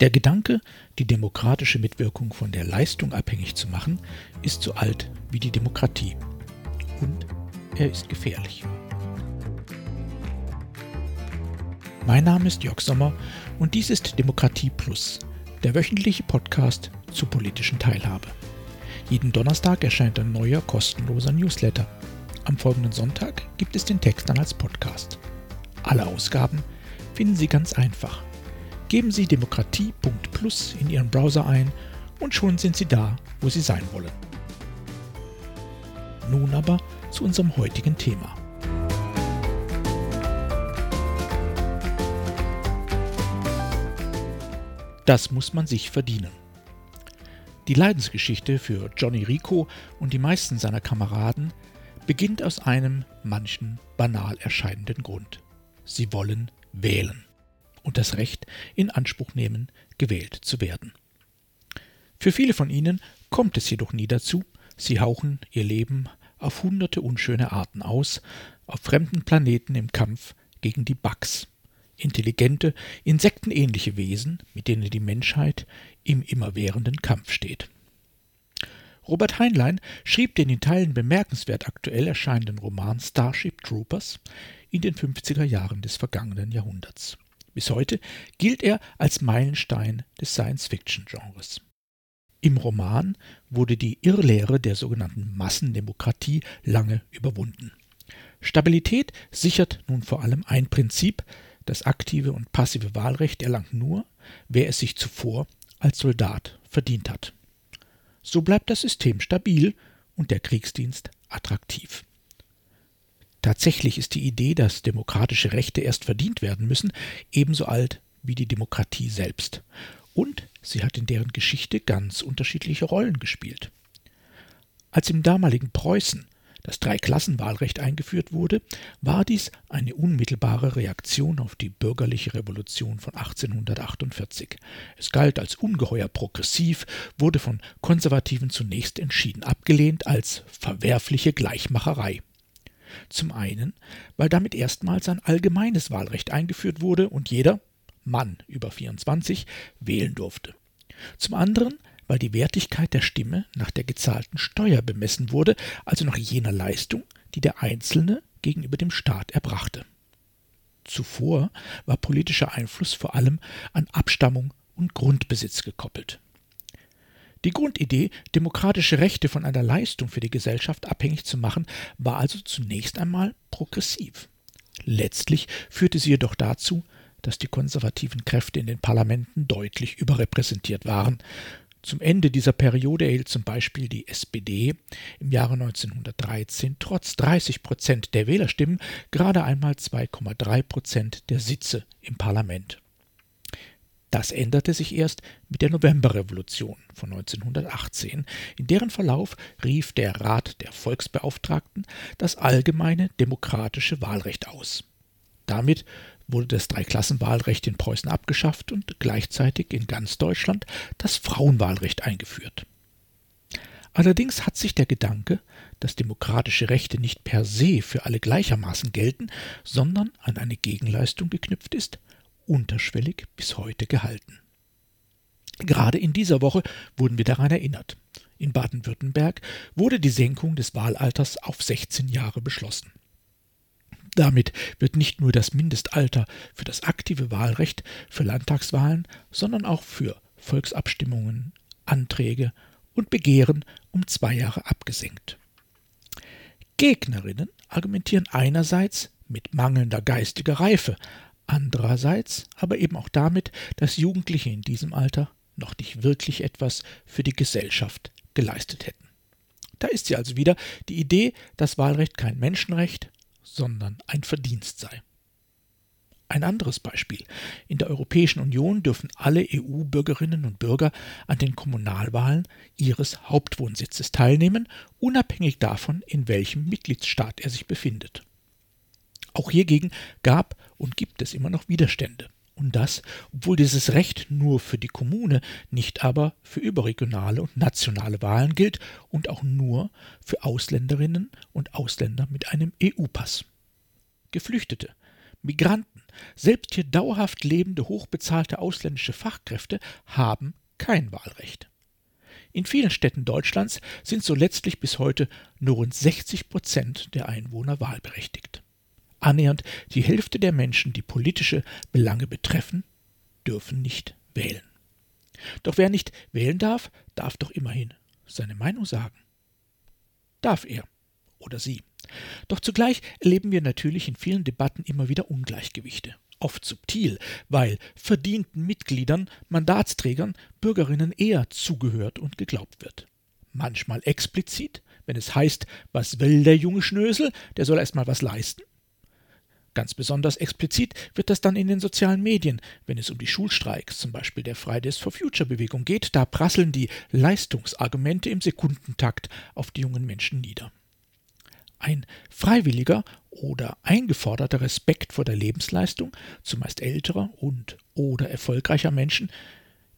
Der Gedanke, die demokratische Mitwirkung von der Leistung abhängig zu machen, ist so alt wie die Demokratie. Und er ist gefährlich. Mein Name ist Jörg Sommer und dies ist Demokratie Plus, der wöchentliche Podcast zur politischen Teilhabe. Jeden Donnerstag erscheint ein neuer kostenloser Newsletter. Am folgenden Sonntag gibt es den Text dann als Podcast. Alle Ausgaben finden Sie ganz einfach Geben Sie demokratie.plus in Ihren Browser ein und schon sind Sie da, wo Sie sein wollen. Nun aber zu unserem heutigen Thema. Das muss man sich verdienen. Die Leidensgeschichte für Johnny Rico und die meisten seiner Kameraden beginnt aus einem manchen banal erscheinenden Grund. Sie wollen wählen und das Recht in Anspruch nehmen, gewählt zu werden. Für viele von ihnen kommt es jedoch nie dazu, sie hauchen ihr Leben auf hunderte unschöne Arten aus, auf fremden Planeten im Kampf gegen die Bugs, intelligente, insektenähnliche Wesen, mit denen die Menschheit im immerwährenden Kampf steht. Robert Heinlein schrieb den in Teilen bemerkenswert aktuell erscheinenden Roman Starship Troopers in den 50er Jahren des vergangenen Jahrhunderts. Bis heute gilt er als Meilenstein des Science-Fiction-Genres. Im Roman wurde die Irrlehre der sogenannten Massendemokratie lange überwunden. Stabilität sichert nun vor allem ein Prinzip, das aktive und passive Wahlrecht erlangt nur, wer es sich zuvor als Soldat verdient hat. So bleibt das System stabil und der Kriegsdienst attraktiv. Tatsächlich ist die Idee, dass demokratische Rechte erst verdient werden müssen, ebenso alt wie die Demokratie selbst. Und sie hat in deren Geschichte ganz unterschiedliche Rollen gespielt. Als im damaligen Preußen das Dreiklassenwahlrecht eingeführt wurde, war dies eine unmittelbare Reaktion auf die bürgerliche Revolution von 1848. Es galt als ungeheuer progressiv, wurde von Konservativen zunächst entschieden abgelehnt als verwerfliche Gleichmacherei. Zum einen, weil damit erstmals ein allgemeines Wahlrecht eingeführt wurde und jeder, Mann über 24, wählen durfte. Zum anderen, weil die Wertigkeit der Stimme nach der gezahlten Steuer bemessen wurde, also nach jener Leistung, die der Einzelne gegenüber dem Staat erbrachte. Zuvor war politischer Einfluss vor allem an Abstammung und Grundbesitz gekoppelt. Die Grundidee, demokratische Rechte von einer Leistung für die Gesellschaft abhängig zu machen, war also zunächst einmal progressiv. Letztlich führte sie jedoch dazu, dass die konservativen Kräfte in den Parlamenten deutlich überrepräsentiert waren. Zum Ende dieser Periode erhielt zum Beispiel die SPD im Jahre 1913 trotz 30 Prozent der Wählerstimmen gerade einmal 2,3 Prozent der Sitze im Parlament. Das änderte sich erst mit der Novemberrevolution von 1918, in deren Verlauf rief der Rat der Volksbeauftragten das allgemeine demokratische Wahlrecht aus. Damit wurde das Dreiklassenwahlrecht in Preußen abgeschafft und gleichzeitig in ganz Deutschland das Frauenwahlrecht eingeführt. Allerdings hat sich der Gedanke, dass demokratische Rechte nicht per se für alle gleichermaßen gelten, sondern an eine Gegenleistung geknüpft ist, unterschwellig bis heute gehalten. Gerade in dieser Woche wurden wir daran erinnert. In Baden-Württemberg wurde die Senkung des Wahlalters auf 16 Jahre beschlossen. Damit wird nicht nur das Mindestalter für das aktive Wahlrecht für Landtagswahlen, sondern auch für Volksabstimmungen, Anträge und Begehren um zwei Jahre abgesenkt. Gegnerinnen argumentieren einerseits mit mangelnder geistiger Reife, Andererseits aber eben auch damit, dass Jugendliche in diesem Alter noch nicht wirklich etwas für die Gesellschaft geleistet hätten. Da ist sie also wieder die Idee, dass Wahlrecht kein Menschenrecht, sondern ein Verdienst sei. Ein anderes Beispiel. In der Europäischen Union dürfen alle EU-Bürgerinnen und Bürger an den Kommunalwahlen ihres Hauptwohnsitzes teilnehmen, unabhängig davon, in welchem Mitgliedsstaat er sich befindet. Auch hiergegen gab und gibt es immer noch Widerstände. Und das, obwohl dieses Recht nur für die Kommune, nicht aber für überregionale und nationale Wahlen gilt und auch nur für Ausländerinnen und Ausländer mit einem EU-Pass. Geflüchtete, Migranten, Selbst hier dauerhaft lebende, hochbezahlte ausländische Fachkräfte haben kein Wahlrecht. In vielen Städten Deutschlands sind so letztlich bis heute nur rund 60 Prozent der Einwohner wahlberechtigt. Annähernd die Hälfte der Menschen, die politische Belange betreffen, dürfen nicht wählen. Doch wer nicht wählen darf, darf doch immerhin seine Meinung sagen. Darf er oder sie. Doch zugleich erleben wir natürlich in vielen Debatten immer wieder Ungleichgewichte. Oft subtil, weil verdienten Mitgliedern, Mandatsträgern, Bürgerinnen eher zugehört und geglaubt wird. Manchmal explizit, wenn es heißt, was will der junge Schnösel, der soll erst mal was leisten. Ganz besonders explizit wird das dann in den sozialen Medien, wenn es um die Schulstreiks, zum Beispiel der Fridays for Future Bewegung geht, da prasseln die Leistungsargumente im Sekundentakt auf die jungen Menschen nieder. Ein freiwilliger oder eingeforderter Respekt vor der Lebensleistung, zumeist älterer und oder erfolgreicher Menschen,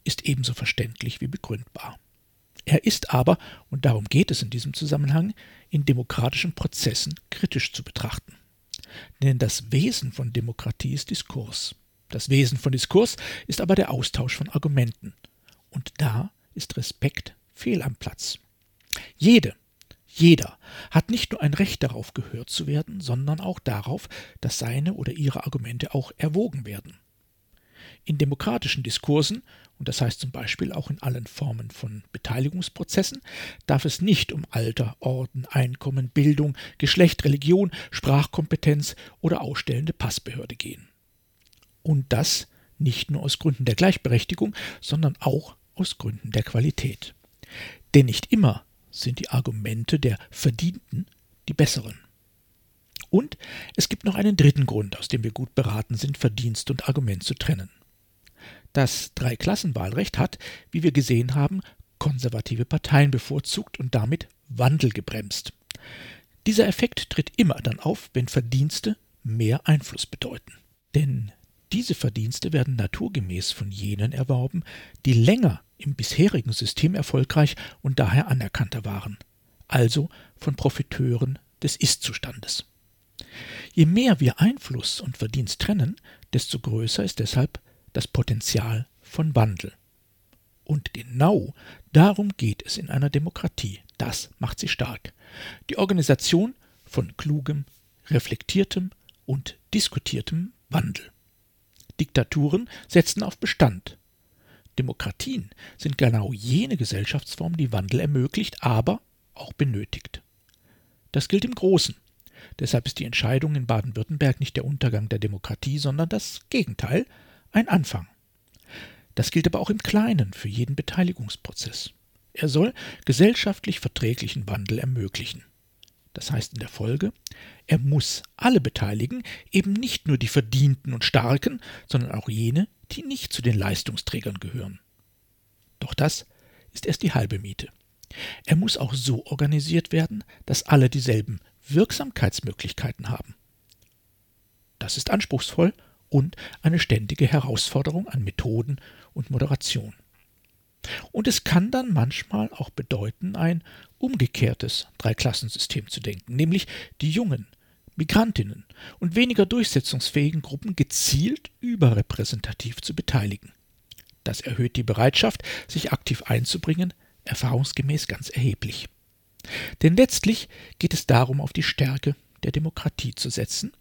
ist ebenso verständlich wie begründbar. Er ist aber, und darum geht es in diesem Zusammenhang, in demokratischen Prozessen kritisch zu betrachten. Denn das Wesen von Demokratie ist Diskurs. Das Wesen von Diskurs ist aber der Austausch von Argumenten. Und da ist Respekt fehl am Platz. Jede, jeder hat nicht nur ein Recht darauf gehört zu werden, sondern auch darauf, dass seine oder ihre Argumente auch erwogen werden. In demokratischen Diskursen, und das heißt zum Beispiel auch in allen Formen von Beteiligungsprozessen, darf es nicht um Alter, Orden, Einkommen, Bildung, Geschlecht, Religion, Sprachkompetenz oder ausstellende Passbehörde gehen. Und das nicht nur aus Gründen der Gleichberechtigung, sondern auch aus Gründen der Qualität. Denn nicht immer sind die Argumente der Verdienten die besseren. Und es gibt noch einen dritten Grund, aus dem wir gut beraten sind, Verdienst und Argument zu trennen. Das Dreiklassenwahlrecht hat, wie wir gesehen haben, konservative Parteien bevorzugt und damit Wandel gebremst. Dieser Effekt tritt immer dann auf, wenn Verdienste mehr Einfluss bedeuten. Denn diese Verdienste werden naturgemäß von jenen erworben, die länger im bisherigen System erfolgreich und daher anerkannter waren, also von Profiteuren des Ist-Zustandes. Je mehr wir Einfluss und Verdienst trennen, desto größer ist deshalb das Potenzial von Wandel. Und genau darum geht es in einer Demokratie. Das macht sie stark. Die Organisation von klugem, reflektiertem und diskutiertem Wandel. Diktaturen setzen auf Bestand. Demokratien sind genau jene Gesellschaftsform, die Wandel ermöglicht, aber auch benötigt. Das gilt im Großen. Deshalb ist die Entscheidung in Baden-Württemberg nicht der Untergang der Demokratie, sondern das Gegenteil, ein Anfang. Das gilt aber auch im Kleinen für jeden Beteiligungsprozess. Er soll gesellschaftlich verträglichen Wandel ermöglichen. Das heißt in der Folge, er muss alle beteiligen, eben nicht nur die Verdienten und Starken, sondern auch jene, die nicht zu den Leistungsträgern gehören. Doch das ist erst die halbe Miete. Er muss auch so organisiert werden, dass alle dieselben Wirksamkeitsmöglichkeiten haben. Das ist anspruchsvoll und eine ständige Herausforderung an Methoden und Moderation. Und es kann dann manchmal auch bedeuten, ein umgekehrtes Dreiklassensystem zu denken, nämlich die jungen, Migrantinnen und weniger durchsetzungsfähigen Gruppen gezielt überrepräsentativ zu beteiligen. Das erhöht die Bereitschaft, sich aktiv einzubringen, erfahrungsgemäß ganz erheblich. Denn letztlich geht es darum, auf die Stärke der Demokratie zu setzen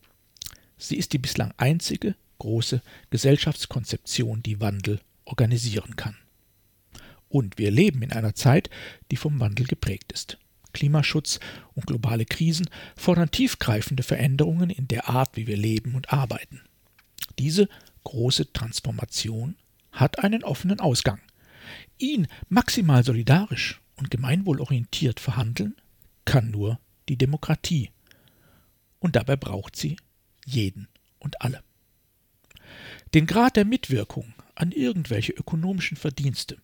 Sie ist die bislang einzige große Gesellschaftskonzeption, die Wandel organisieren kann. Und wir leben in einer Zeit, die vom Wandel geprägt ist. Klimaschutz und globale Krisen fordern tiefgreifende Veränderungen in der Art, wie wir leben und arbeiten. Diese große Transformation hat einen offenen Ausgang. Ihn maximal solidarisch und gemeinwohlorientiert verhandeln kann nur die Demokratie. Und dabei braucht sie jeden und alle. Den Grad der Mitwirkung an irgendwelche ökonomischen Verdienste,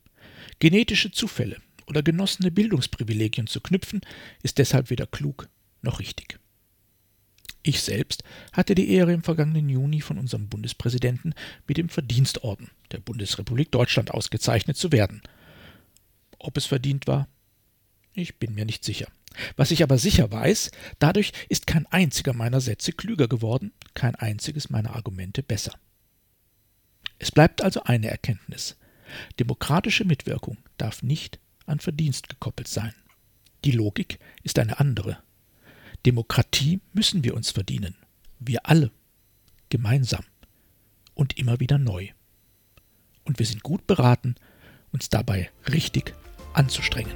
genetische Zufälle oder genossene Bildungsprivilegien zu knüpfen, ist deshalb weder klug noch richtig. Ich selbst hatte die Ehre, im vergangenen Juni von unserem Bundespräsidenten mit dem Verdienstorden der Bundesrepublik Deutschland ausgezeichnet zu werden. Ob es verdient war? Ich bin mir nicht sicher. Was ich aber sicher weiß, dadurch ist kein einziger meiner Sätze klüger geworden, kein einziges meiner Argumente besser. Es bleibt also eine Erkenntnis. Demokratische Mitwirkung darf nicht an Verdienst gekoppelt sein. Die Logik ist eine andere. Demokratie müssen wir uns verdienen. Wir alle. Gemeinsam. Und immer wieder neu. Und wir sind gut beraten, uns dabei richtig anzustrengen.